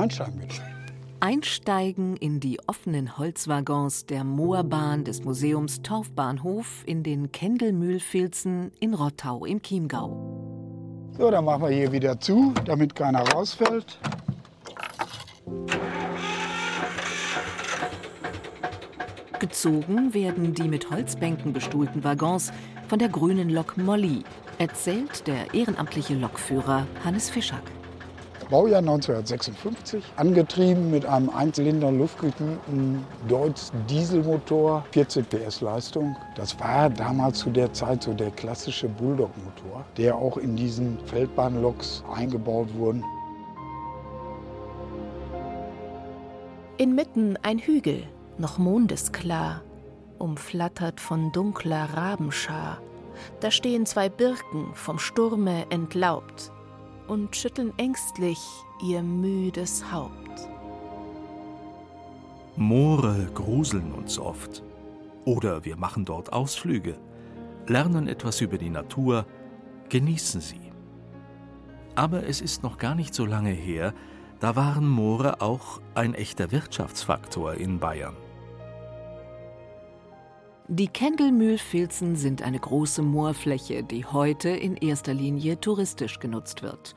einsteigen bitte. Einsteigen in die offenen Holzwaggons der Moorbahn des Museums Torfbahnhof in den Kendelmühlfilzen in Rottau im Chiemgau. So, dann machen wir hier wieder zu, damit keiner rausfällt. Gezogen werden die mit Holzbänken bestuhlten Waggons von der grünen Lok Molly, erzählt der ehrenamtliche Lokführer Hannes Fischack. Baujahr 1956, angetrieben mit einem Einzylinder luftgekühlten Deutz Dieselmotor, 14 PS Leistung. Das war damals zu der Zeit so der klassische Bulldog-Motor, der auch in diesen Feldbahnloks eingebaut wurde. Inmitten ein Hügel, noch mondesklar, umflattert von dunkler Rabenschar. Da stehen zwei Birken vom Sturme entlaubt und schütteln ängstlich ihr müdes Haupt. Moore gruseln uns oft. Oder wir machen dort Ausflüge, lernen etwas über die Natur, genießen sie. Aber es ist noch gar nicht so lange her, da waren Moore auch ein echter Wirtschaftsfaktor in Bayern. Die Kendelmühlfilzen sind eine große Moorfläche, die heute in erster Linie touristisch genutzt wird.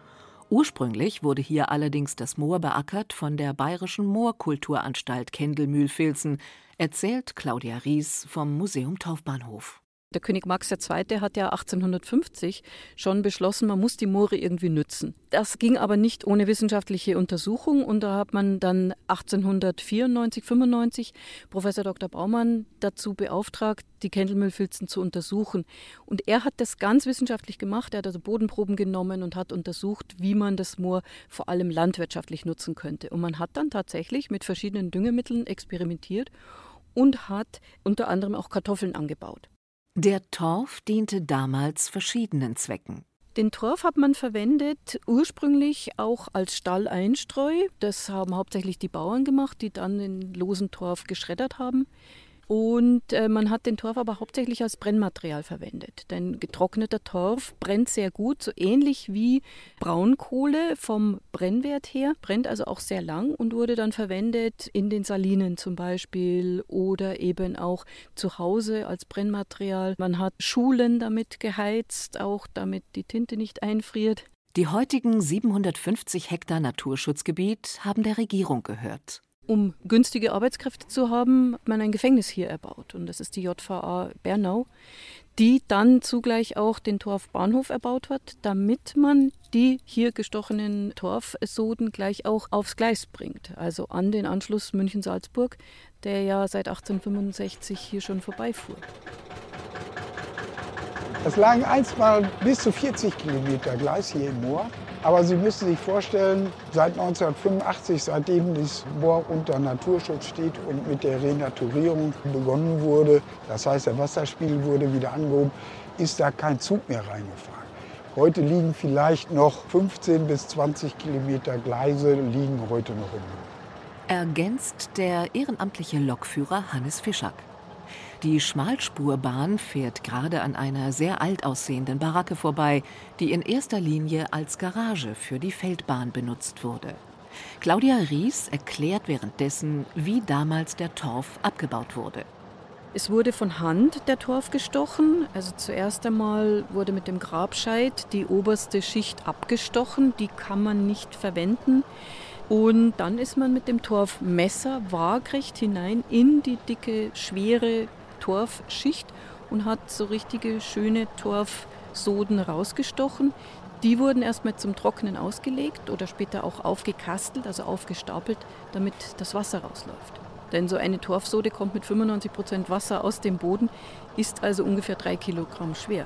Ursprünglich wurde hier allerdings das Moor beackert von der Bayerischen Moorkulturanstalt Kendelmühlfilzen, erzählt Claudia Ries vom Museum Taufbahnhof. Der König Max II. hat ja 1850 schon beschlossen, man muss die Moore irgendwie nützen. Das ging aber nicht ohne wissenschaftliche Untersuchung und da hat man dann 1894, 95 Professor Dr. Baumann dazu beauftragt, die Kendelmüllfilzen zu untersuchen. Und er hat das ganz wissenschaftlich gemacht. Er hat also Bodenproben genommen und hat untersucht, wie man das Moor vor allem landwirtschaftlich nutzen könnte. Und man hat dann tatsächlich mit verschiedenen Düngemitteln experimentiert und hat unter anderem auch Kartoffeln angebaut. Der Torf diente damals verschiedenen Zwecken. Den Torf hat man verwendet ursprünglich auch als Stalleinstreu. Das haben hauptsächlich die Bauern gemacht, die dann den losen Torf geschreddert haben. Und äh, man hat den Torf aber hauptsächlich als Brennmaterial verwendet. Denn getrockneter Torf brennt sehr gut, so ähnlich wie Braunkohle vom Brennwert her, brennt also auch sehr lang und wurde dann verwendet in den Salinen zum Beispiel oder eben auch zu Hause als Brennmaterial. Man hat Schulen damit geheizt, auch damit die Tinte nicht einfriert. Die heutigen 750 Hektar Naturschutzgebiet haben der Regierung gehört. Um günstige Arbeitskräfte zu haben, hat man ein Gefängnis hier erbaut. Und das ist die JVA Bernau, die dann zugleich auch den Torfbahnhof erbaut hat, damit man die hier gestochenen Torfsoden gleich auch aufs Gleis bringt. Also an den Anschluss München-Salzburg, der ja seit 1865 hier schon vorbeifuhr. Es lagen einstmal bis zu 40 Kilometer Gleis hier im Moor. Aber Sie müssen sich vorstellen, seit 1985, seitdem das Moor unter Naturschutz steht und mit der Renaturierung begonnen wurde, das heißt der Wasserspiegel wurde wieder angehoben, ist da kein Zug mehr reingefahren. Heute liegen vielleicht noch 15 bis 20 Kilometer Gleise liegen heute noch im Moor. Ergänzt der ehrenamtliche Lokführer Hannes Fischack. Die Schmalspurbahn fährt gerade an einer sehr alt aussehenden Baracke vorbei, die in erster Linie als Garage für die Feldbahn benutzt wurde. Claudia Ries erklärt währenddessen, wie damals der Torf abgebaut wurde. Es wurde von Hand der Torf gestochen. Also zuerst einmal wurde mit dem Grabscheit die oberste Schicht abgestochen. Die kann man nicht verwenden. Und dann ist man mit dem Torfmesser waagrecht hinein in die dicke, schwere Torfschicht und hat so richtige schöne Torfsoden rausgestochen. Die wurden erstmal zum Trocknen ausgelegt oder später auch aufgekastelt, also aufgestapelt, damit das Wasser rausläuft. Denn so eine Torfsode kommt mit 95 Prozent Wasser aus dem Boden, ist also ungefähr drei Kilogramm schwer.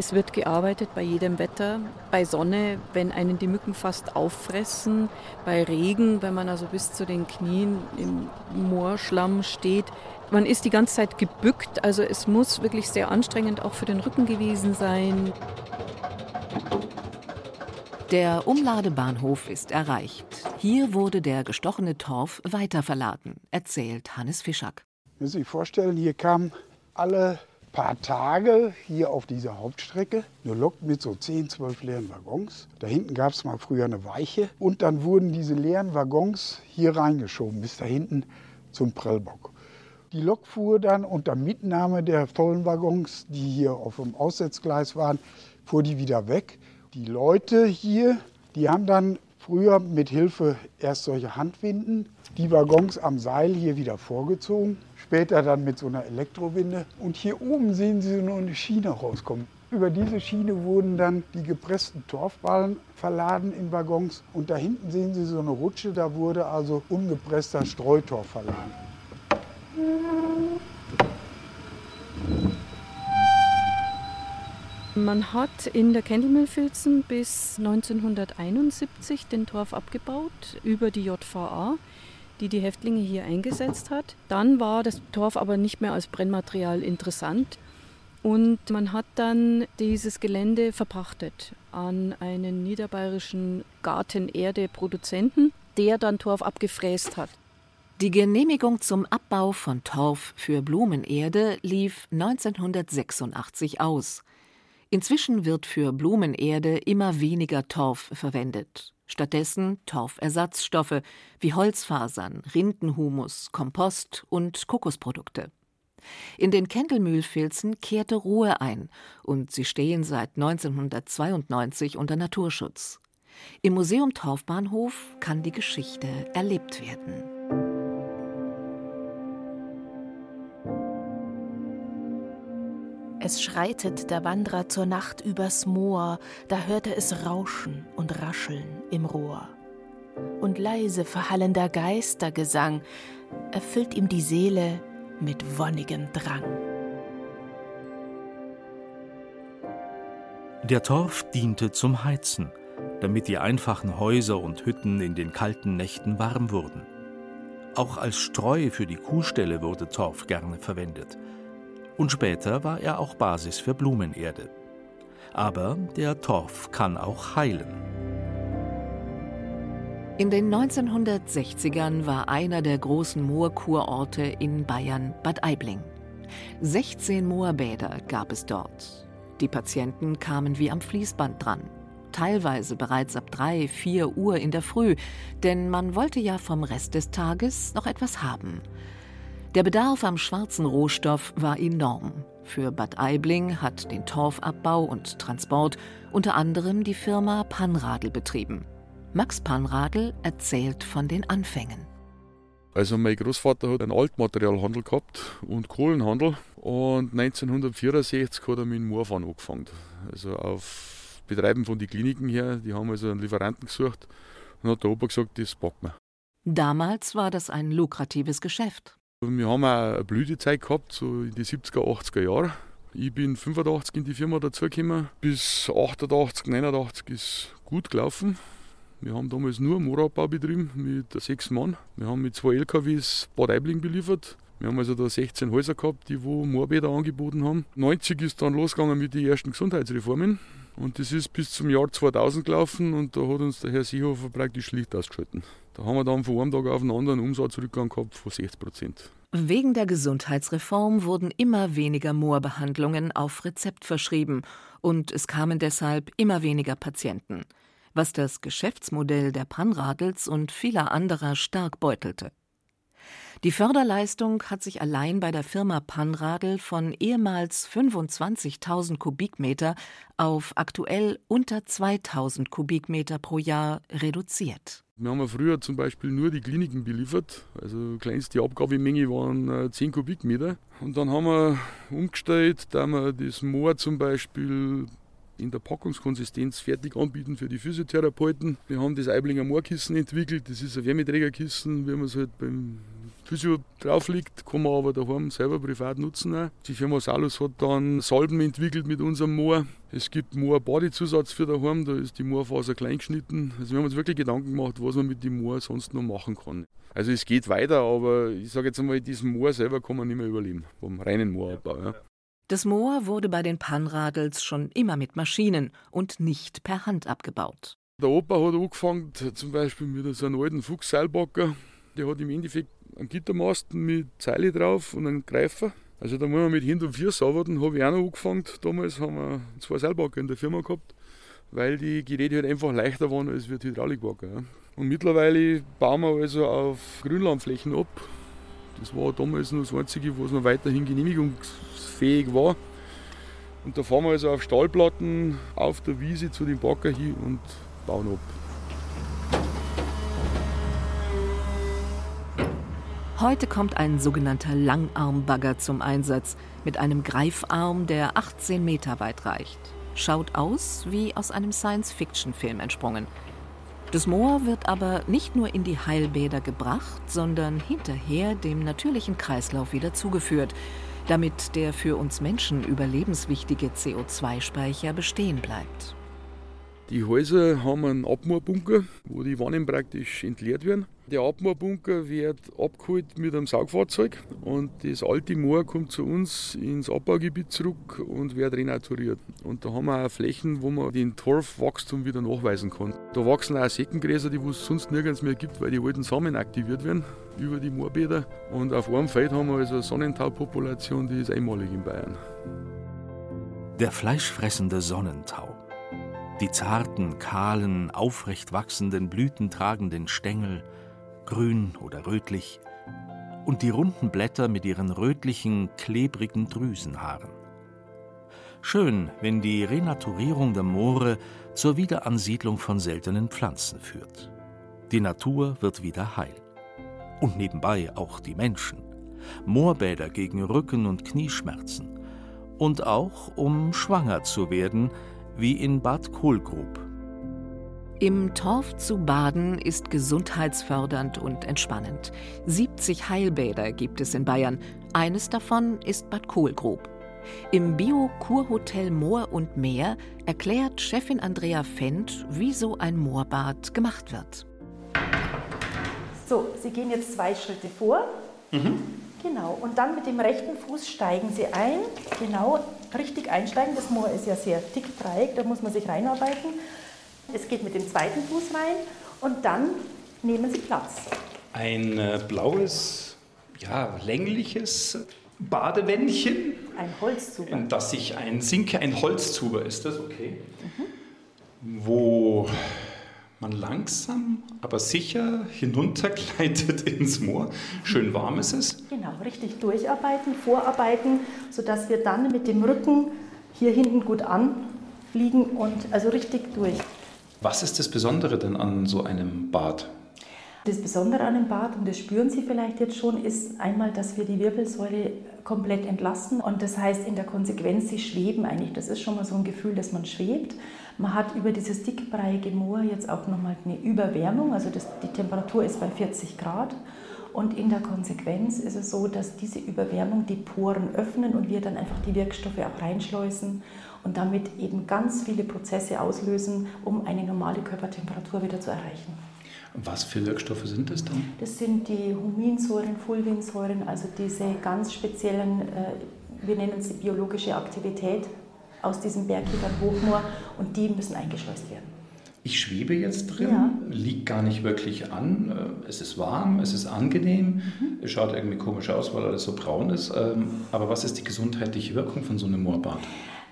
Es wird gearbeitet bei jedem Wetter, bei Sonne, wenn einen die Mücken fast auffressen, bei Regen, wenn man also bis zu den Knien im Moorschlamm steht. Man ist die ganze Zeit gebückt, also es muss wirklich sehr anstrengend auch für den Rücken gewesen sein. Der Umladebahnhof ist erreicht. Hier wurde der gestochene Torf weiterverladen, erzählt Hannes Fischack. Sie müssen sich vorstellen, hier kamen alle paar Tage hier auf dieser Hauptstrecke. Eine Lok mit so 10, 12 leeren Waggons. Da hinten gab es mal früher eine Weiche. Und dann wurden diese leeren Waggons hier reingeschoben, bis da hinten zum Prellbock. Die Lok fuhr dann unter Mitnahme der vollen Waggons, die hier auf dem Aussetzgleis waren, fuhr die wieder weg. Die Leute hier, die haben dann früher mit Hilfe erst solche Handwinden die Waggons am Seil hier wieder vorgezogen, später dann mit so einer Elektrowinde. Und hier oben sehen Sie nur eine Schiene rauskommen. Über diese Schiene wurden dann die gepressten Torfballen verladen in Waggons. Und da hinten sehen Sie so eine Rutsche, da wurde also ungepresster Streutorf verladen. Man hat in der Kendelmühlfilzen bis 1971 den Torf abgebaut über die JVA, die die Häftlinge hier eingesetzt hat. Dann war das Torf aber nicht mehr als Brennmaterial interessant und man hat dann dieses Gelände verpachtet an einen niederbayerischen Gartenerde-Produzenten, der dann Torf abgefräst hat. Die Genehmigung zum Abbau von Torf für Blumenerde lief 1986 aus. Inzwischen wird für Blumenerde immer weniger Torf verwendet. Stattdessen Torfersatzstoffe wie Holzfasern, Rindenhumus, Kompost und Kokosprodukte. In den Kendelmühlfilzen kehrte Ruhe ein und sie stehen seit 1992 unter Naturschutz. Im Museum Torfbahnhof kann die Geschichte erlebt werden. Es schreitet der Wanderer zur Nacht übers Moor, da hört er es rauschen und rascheln im Rohr. Und leise verhallender Geistergesang erfüllt ihm die Seele mit wonnigem Drang. Der Torf diente zum Heizen, damit die einfachen Häuser und Hütten in den kalten Nächten warm wurden. Auch als Streu für die Kuhställe wurde Torf gerne verwendet und später war er auch Basis für Blumenerde. Aber der Torf kann auch heilen. In den 1960ern war einer der großen Moorkurorte in Bayern Bad Aibling. 16 Moorbäder gab es dort. Die Patienten kamen wie am Fließband dran. Teilweise bereits ab 3, 4 Uhr in der Früh, denn man wollte ja vom Rest des Tages noch etwas haben. Der Bedarf am schwarzen Rohstoff war enorm. Für Bad Aibling hat den Torfabbau und Transport unter anderem die Firma Panradl betrieben. Max Panradl erzählt von den Anfängen. Also mein Großvater hat einen Altmaterialhandel gehabt und Kohlenhandel und 1964 hat er mit dem Moorfahren angefangen. Also auf Betreiben von den Kliniken her, die haben also einen Lieferanten gesucht und hat der Opa gesagt, das packen wir. Damals war das ein lukratives Geschäft. Wir haben auch eine Blütezeit gehabt, so in die 70er, 80er Jahre. Ich bin 85 in die Firma dazugekommen. Bis 88, 89 ist gut gelaufen. Wir haben damals nur Moorabbau betrieben mit sechs Mann. Wir haben mit zwei LKWs Bad Aibling beliefert. Wir haben also da 16 Häuser gehabt, die wo Moorbäder angeboten haben. 90 ist dann losgegangen mit den ersten Gesundheitsreformen. Und das ist bis zum Jahr 2000 gelaufen und da hat uns der Herr Seehofer praktisch schlicht ausgeschalten. Da haben wir dann von einem Tag auf den anderen einen Umsatzrückgang gehabt von 60 Prozent. Wegen der Gesundheitsreform wurden immer weniger Moorbehandlungen auf Rezept verschrieben und es kamen deshalb immer weniger Patienten, was das Geschäftsmodell der Panradels und vieler anderer stark beutelte. Die Förderleistung hat sich allein bei der Firma Panradl von ehemals 25.000 Kubikmeter auf aktuell unter 2.000 Kubikmeter pro Jahr reduziert. Wir haben früher zum Beispiel nur die Kliniken beliefert. Also kleinste Abgabemenge waren 10 äh, Kubikmeter. Und dann haben wir umgestellt, da wir das Moor zum Beispiel in der Packungskonsistenz fertig anbieten für die Physiotherapeuten. Wir haben das Eiblinger Moorkissen entwickelt. Das ist ein Wärmeträgerkissen, wie man es halt beim Physio drauf liegt, kann man aber daheim selber privat nutzen. Auch. Die Firma Salus hat dann Salben entwickelt mit unserem Moor. Es gibt Moor-Badezusatz für daheim, da ist die Moorfaser klein geschnitten. Also wir haben uns wirklich Gedanken gemacht, was man mit dem Moor sonst noch machen kann. Also es geht weiter, aber ich sage jetzt einmal, diesen Moor selber kann man nicht mehr überleben, vom reinen Moorabbau. Ja. Das Moor wurde bei den Panradels schon immer mit Maschinen und nicht per Hand abgebaut. Der Opa hat angefangen, zum Beispiel mit so einem alten Fuchsseilbacker. Der hat im Endeffekt einen Gittermasten mit Zeile drauf und einen Greifer. Also da muss man mit Hand und Fuß arbeiten, habe ich auch noch angefangen. Damals haben wir zwei Seilbagger in der Firma gehabt, weil die Geräte halt einfach leichter waren als Hydraulikbagger. Ja. Und mittlerweile bauen wir also auf Grünlandflächen ab. Das war damals noch das Einzige, was noch weiterhin genehmigungsfähig war. Und da fahren wir also auf Stahlplatten auf der Wiese zu den Bagger hin und bauen ab. Heute kommt ein sogenannter Langarmbagger zum Einsatz mit einem Greifarm, der 18 Meter weit reicht. Schaut aus wie aus einem Science-Fiction-Film entsprungen. Das Moor wird aber nicht nur in die Heilbäder gebracht, sondern hinterher dem natürlichen Kreislauf wieder zugeführt, damit der für uns Menschen überlebenswichtige CO2-Speicher bestehen bleibt. Die Häuser haben einen Abmoorbunker, wo die Wannen praktisch entleert werden. Der Abmoorbunker wird abgeholt mit einem Saugfahrzeug und das alte Moor kommt zu uns ins Abbaugebiet zurück und wird renaturiert. Und da haben wir auch Flächen, wo man den Torfwachstum wieder nachweisen kann. Da wachsen auch Seckengräser, die es sonst nirgends mehr gibt, weil die alten Samen aktiviert werden über die Moorbäder. Und auf einem Feld haben wir also eine Sonnentaupopulation, die ist einmalig in Bayern. Der fleischfressende Sonnentau die zarten, kahlen, aufrecht wachsenden, blütentragenden Stängel, grün oder rötlich, und die runden Blätter mit ihren rötlichen, klebrigen Drüsenhaaren. Schön, wenn die Renaturierung der Moore zur Wiederansiedlung von seltenen Pflanzen führt. Die Natur wird wieder heil. Und nebenbei auch die Menschen. Moorbäder gegen Rücken- und Knieschmerzen. Und auch, um schwanger zu werden, wie in Bad Kohlgrub. Im Torf zu baden ist gesundheitsfördernd und entspannend. 70 Heilbäder gibt es in Bayern. Eines davon ist Bad Kohlgrub. Im Bio-Kurhotel Moor und Meer erklärt Chefin Andrea Fendt, wie so ein Moorbad gemacht wird. So, Sie gehen jetzt zwei Schritte vor. Mhm. Genau, und dann mit dem rechten Fuß steigen Sie ein. Genau, richtig einsteigen. Das Moor ist ja sehr dick dreieck, da muss man sich reinarbeiten. Es geht mit dem zweiten Fuß rein und dann nehmen Sie Platz. Ein äh, blaues, ja, längliches Badewändchen. Ein Holzzuber. In das sich ein Sinke, ein Holzzuber ist das, okay. Mhm. Wo man langsam, aber sicher hinuntergleitet ins Moor. Schön warm ist es. Genau, richtig durcharbeiten, vorarbeiten, sodass wir dann mit dem Rücken hier hinten gut anliegen und also richtig durch. Was ist das Besondere denn an so einem Bad? Das Besondere an dem Bad, und das spüren Sie vielleicht jetzt schon, ist einmal, dass wir die Wirbelsäule komplett entlasten. Und das heißt in der Konsequenz, Sie schweben eigentlich. Das ist schon mal so ein Gefühl, dass man schwebt. Man hat über dieses dickbreiige Moor jetzt auch nochmal eine Überwärmung, also das, die Temperatur ist bei 40 Grad. Und in der Konsequenz ist es so, dass diese Überwärmung die Poren öffnen und wir dann einfach die Wirkstoffe auch reinschleusen und damit eben ganz viele Prozesse auslösen, um eine normale Körpertemperatur wieder zu erreichen. Was für Wirkstoffe sind das dann? Das sind die Huminsäuren, Fulvinsäuren, also diese ganz speziellen, äh, wir nennen sie biologische Aktivität aus diesem Bergkiefer-Hochmoor und die müssen eingeschleust werden. Ich schwebe jetzt drin, ja. liegt gar nicht wirklich an. Äh, es ist warm, es ist angenehm, mhm. es schaut irgendwie komisch aus, weil alles so braun ist. Ähm, aber was ist die gesundheitliche Wirkung von so einem Moorbad?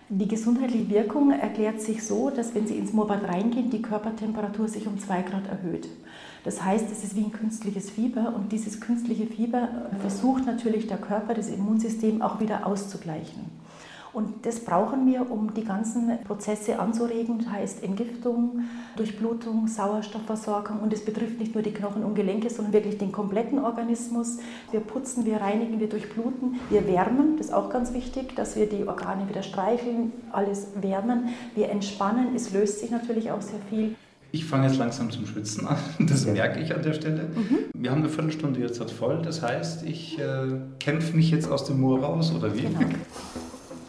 Die gesundheitliche Wirkung erklärt sich so, dass wenn Sie ins Moorbad reingehen, die Körpertemperatur sich um zwei Grad erhöht. Das heißt, es ist wie ein künstliches Fieber und dieses künstliche Fieber versucht natürlich der Körper, das Immunsystem auch wieder auszugleichen. Und das brauchen wir, um die ganzen Prozesse anzuregen, das heißt Entgiftung, Durchblutung, Sauerstoffversorgung. Und es betrifft nicht nur die Knochen und Gelenke, sondern wirklich den kompletten Organismus. Wir putzen, wir reinigen, wir durchbluten, wir wärmen, das ist auch ganz wichtig, dass wir die Organe wieder streicheln, alles wärmen. Wir entspannen, es löst sich natürlich auch sehr viel. Ich fange jetzt langsam zum Schwitzen an, das merke ich an der Stelle. Mhm. Wir haben eine Viertelstunde jetzt voll, das heißt, ich äh, kämpfe mich jetzt aus dem Moor raus, oder wie? Genau.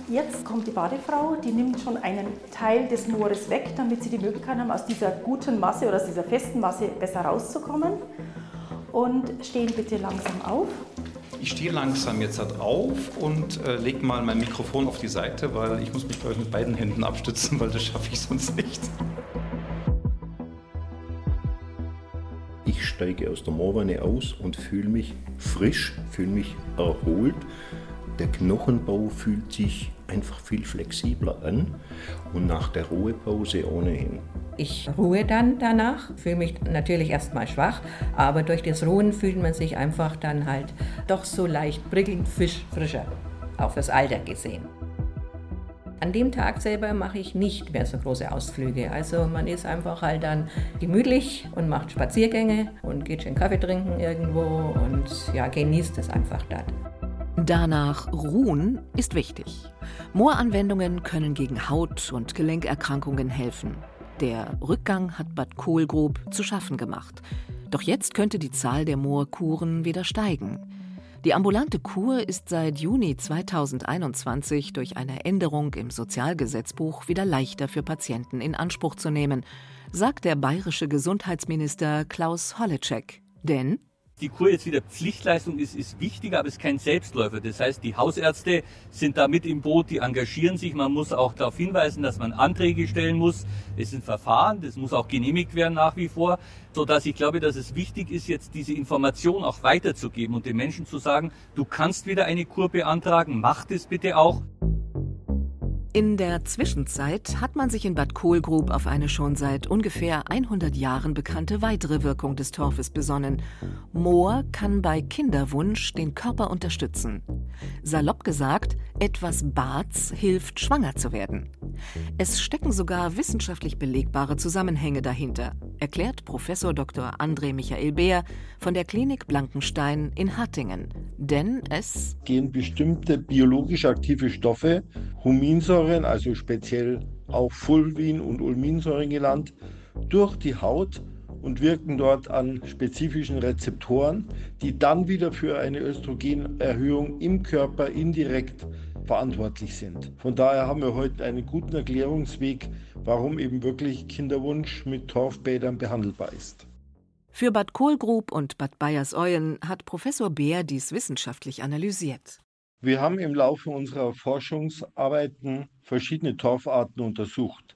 Jetzt kommt die Badefrau, die nimmt schon einen Teil des Moores weg, damit sie die Möglichkeit haben, aus dieser guten Masse oder aus dieser festen Masse besser rauszukommen. Und stehen bitte langsam auf. Ich stehe langsam jetzt halt auf und äh, lege mal mein Mikrofon auf die Seite, weil ich muss mich glaube mit beiden Händen abstützen, weil das schaffe ich sonst nicht. Ich steige aus der Moorwanne aus und fühle mich frisch, fühle mich erholt Der Knochenbau fühlt sich einfach viel flexibler an und nach der Ruhepause ohnehin. Ich ruhe dann danach, fühle mich natürlich erstmal schwach, aber durch das Ruhen fühlt man sich einfach dann halt doch so leicht prickelnd, fisch, frischer, auf das Alter gesehen. An dem Tag selber mache ich nicht mehr so große Ausflüge. Also man ist einfach halt dann gemütlich und macht Spaziergänge und geht schön Kaffee trinken irgendwo und ja, genießt es einfach dort. Danach ruhen ist wichtig. Mooranwendungen können gegen Haut- und Gelenkerkrankungen helfen. Der Rückgang hat Bad Kohlgrub zu schaffen gemacht. Doch jetzt könnte die Zahl der Moorkuren wieder steigen. Die ambulante Kur ist seit Juni 2021 durch eine Änderung im Sozialgesetzbuch wieder leichter für Patienten in Anspruch zu nehmen, sagt der bayerische Gesundheitsminister Klaus Holleczek. Denn die Kur jetzt wieder Pflichtleistung ist, ist wichtig, aber es ist kein Selbstläufer. Das heißt, die Hausärzte sind da mit im Boot, die engagieren sich. Man muss auch darauf hinweisen, dass man Anträge stellen muss. Es ein Verfahren, das muss auch genehmigt werden nach wie vor, sodass ich glaube, dass es wichtig ist, jetzt diese Information auch weiterzugeben und den Menschen zu sagen, du kannst wieder eine Kur beantragen, mach das bitte auch. In der Zwischenzeit hat man sich in Bad Kohlgrub auf eine schon seit ungefähr 100 Jahren bekannte weitere Wirkung des Torfes besonnen. Moor kann bei Kinderwunsch den Körper unterstützen. Salopp gesagt, etwas Barts hilft, schwanger zu werden. Es stecken sogar wissenschaftlich belegbare Zusammenhänge dahinter, erklärt Professor Dr. André Michael Beer von der Klinik Blankenstein in Hattingen. Denn es gehen bestimmte biologisch aktive Stoffe, Huminsäuren, also speziell auch Fulvin und Ulminsäuren genannt, durch die Haut und wirken dort an spezifischen Rezeptoren, die dann wieder für eine Östrogenerhöhung im Körper indirekt verantwortlich sind. Von daher haben wir heute einen guten Erklärungsweg, warum eben wirklich Kinderwunsch mit Torfbädern behandelbar ist. Für Bad Kohlgrub und Bad Bayersoien hat Professor Beer dies wissenschaftlich analysiert. Wir haben im Laufe unserer Forschungsarbeiten verschiedene Torfarten untersucht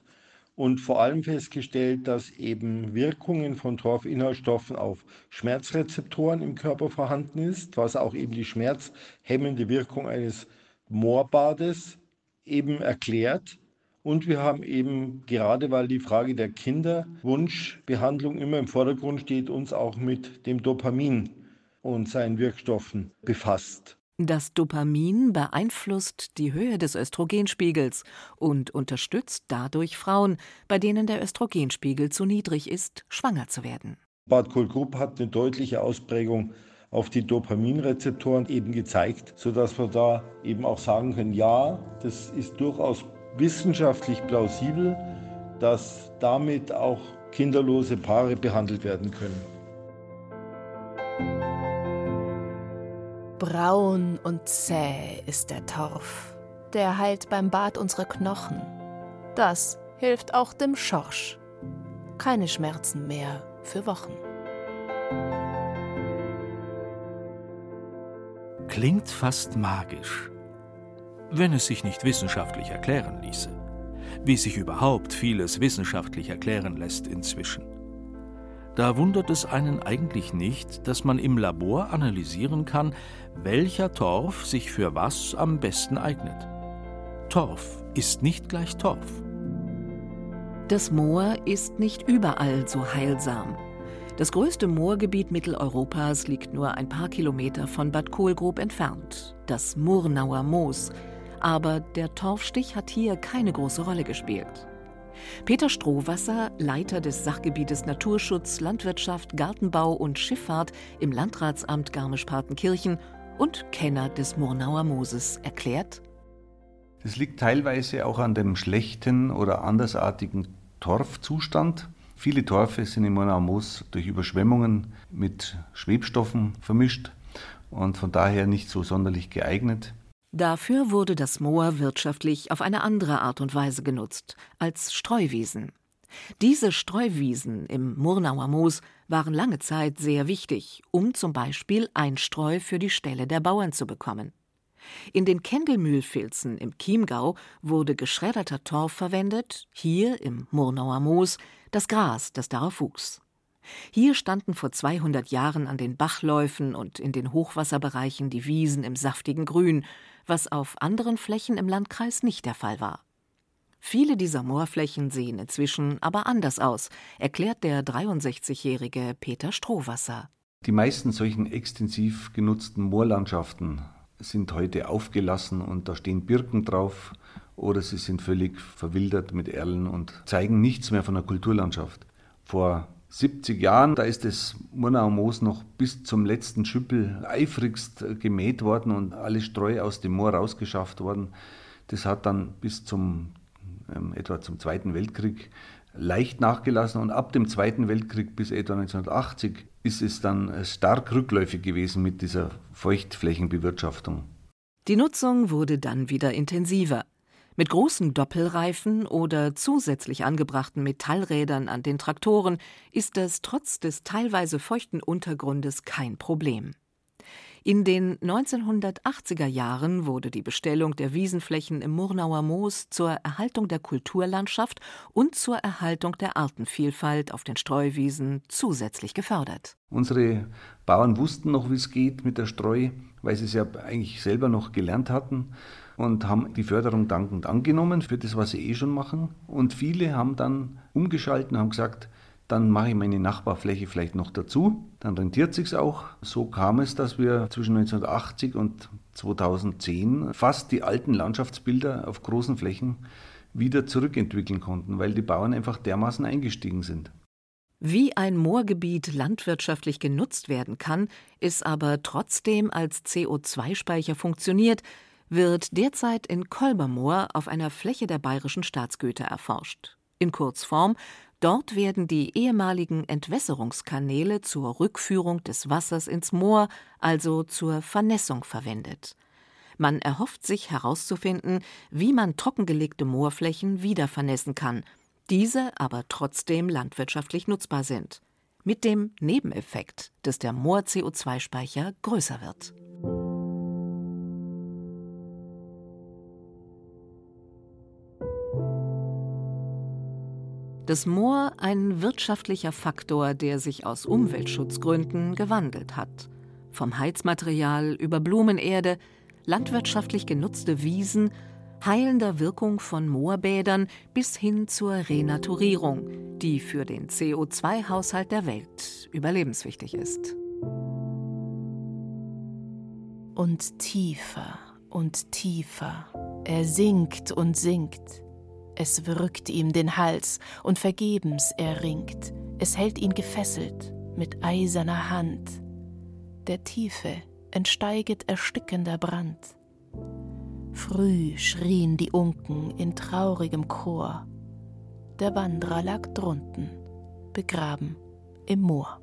und vor allem festgestellt, dass eben Wirkungen von Torfinhaltsstoffen auf Schmerzrezeptoren im Körper vorhanden ist, was auch eben die schmerzhemmende Wirkung eines Moorbades eben erklärt. Und wir haben eben, gerade weil die Frage der Kinderwunschbehandlung immer im Vordergrund steht, uns auch mit dem Dopamin und seinen Wirkstoffen befasst. Das Dopamin beeinflusst die Höhe des Östrogenspiegels und unterstützt dadurch Frauen, bei denen der Östrogenspiegel zu niedrig ist, schwanger zu werden. Bad Kohlgrub hat eine deutliche Ausprägung auf die Dopaminrezeptoren eben gezeigt, sodass wir da eben auch sagen können, ja, das ist durchaus wissenschaftlich plausibel, dass damit auch kinderlose Paare behandelt werden können. Braun und zäh ist der Torf. Der heilt beim Bad unsere Knochen. Das hilft auch dem Schorsch. Keine Schmerzen mehr für Wochen. Klingt fast magisch, wenn es sich nicht wissenschaftlich erklären ließe. Wie sich überhaupt vieles wissenschaftlich erklären lässt inzwischen. Da wundert es einen eigentlich nicht, dass man im Labor analysieren kann, welcher Torf sich für was am besten eignet. Torf ist nicht gleich Torf. Das Moor ist nicht überall so heilsam. Das größte Moorgebiet Mitteleuropas liegt nur ein paar Kilometer von Bad Kohlgrub entfernt, das Murnauer Moos. Aber der Torfstich hat hier keine große Rolle gespielt. Peter Strohwasser, Leiter des Sachgebietes Naturschutz, Landwirtschaft, Gartenbau und Schifffahrt im Landratsamt Garmisch-Partenkirchen und Kenner des Murnauer Mooses, erklärt: Das liegt teilweise auch an dem schlechten oder andersartigen Torfzustand. Viele Torfe sind im Murnauer Moos durch Überschwemmungen mit Schwebstoffen vermischt und von daher nicht so sonderlich geeignet. Dafür wurde das Moor wirtschaftlich auf eine andere Art und Weise genutzt, als Streuwiesen. Diese Streuwiesen im Murnauer Moos waren lange Zeit sehr wichtig, um zum Beispiel Einstreu für die Ställe der Bauern zu bekommen. In den Kendelmühlfilzen im Chiemgau wurde geschredderter Torf verwendet, hier im Murnauer Moos das Gras, das darauf wuchs. Hier standen vor 200 Jahren an den Bachläufen und in den Hochwasserbereichen die Wiesen im saftigen Grün, was auf anderen Flächen im Landkreis nicht der Fall war. Viele dieser Moorflächen sehen inzwischen aber anders aus, erklärt der 63-jährige Peter Strohwasser. Die meisten solchen extensiv genutzten Moorlandschaften sind heute aufgelassen und da stehen Birken drauf oder sie sind völlig verwildert mit Erlen und zeigen nichts mehr von der Kulturlandschaft. Vor 70 Jahren, da ist das Murnauer Moos noch bis zum letzten Schüppel eifrigst gemäht worden und alle Streu aus dem Moor rausgeschafft worden. Das hat dann bis zum ähm, etwa zum Zweiten Weltkrieg leicht nachgelassen und ab dem Zweiten Weltkrieg bis etwa 1980 ist es dann stark rückläufig gewesen mit dieser Feuchtflächenbewirtschaftung. Die Nutzung wurde dann wieder intensiver. Mit großen Doppelreifen oder zusätzlich angebrachten Metallrädern an den Traktoren ist das trotz des teilweise feuchten Untergrundes kein Problem. In den 1980er Jahren wurde die Bestellung der Wiesenflächen im Murnauer Moos zur Erhaltung der Kulturlandschaft und zur Erhaltung der Artenvielfalt auf den Streuwiesen zusätzlich gefördert. Unsere Bauern wussten noch, wie es geht mit der Streu, weil sie es ja eigentlich selber noch gelernt hatten und haben die Förderung dankend angenommen für das, was sie eh schon machen. Und viele haben dann umgeschalten und haben gesagt, dann mache ich meine Nachbarfläche vielleicht noch dazu, dann rentiert sich auch. So kam es, dass wir zwischen 1980 und 2010 fast die alten Landschaftsbilder auf großen Flächen wieder zurückentwickeln konnten, weil die Bauern einfach dermaßen eingestiegen sind. Wie ein Moorgebiet landwirtschaftlich genutzt werden kann, es aber trotzdem als CO2-Speicher funktioniert, wird derzeit in Kolbermoor auf einer Fläche der bayerischen Staatsgüter erforscht. In Kurzform Dort werden die ehemaligen Entwässerungskanäle zur Rückführung des Wassers ins Moor, also zur Vernässung verwendet. Man erhofft sich herauszufinden, wie man trockengelegte Moorflächen wieder vernässen kann, diese aber trotzdem landwirtschaftlich nutzbar sind. Mit dem Nebeneffekt, dass der Moor-CO2-Speicher größer wird. Das Moor ein wirtschaftlicher Faktor, der sich aus Umweltschutzgründen gewandelt hat. Vom Heizmaterial über Blumenerde, landwirtschaftlich genutzte Wiesen, heilender Wirkung von Moorbädern bis hin zur Renaturierung, die für den CO2-Haushalt der Welt überlebenswichtig ist. Und tiefer und tiefer. Er sinkt und sinkt. Es würgt ihm den Hals und vergebens er ringt. Es hält ihn gefesselt mit eiserner Hand. Der Tiefe entsteiget erstickender Brand. Früh schrien die Unken in traurigem Chor. Der Wanderer lag drunten, begraben im Moor.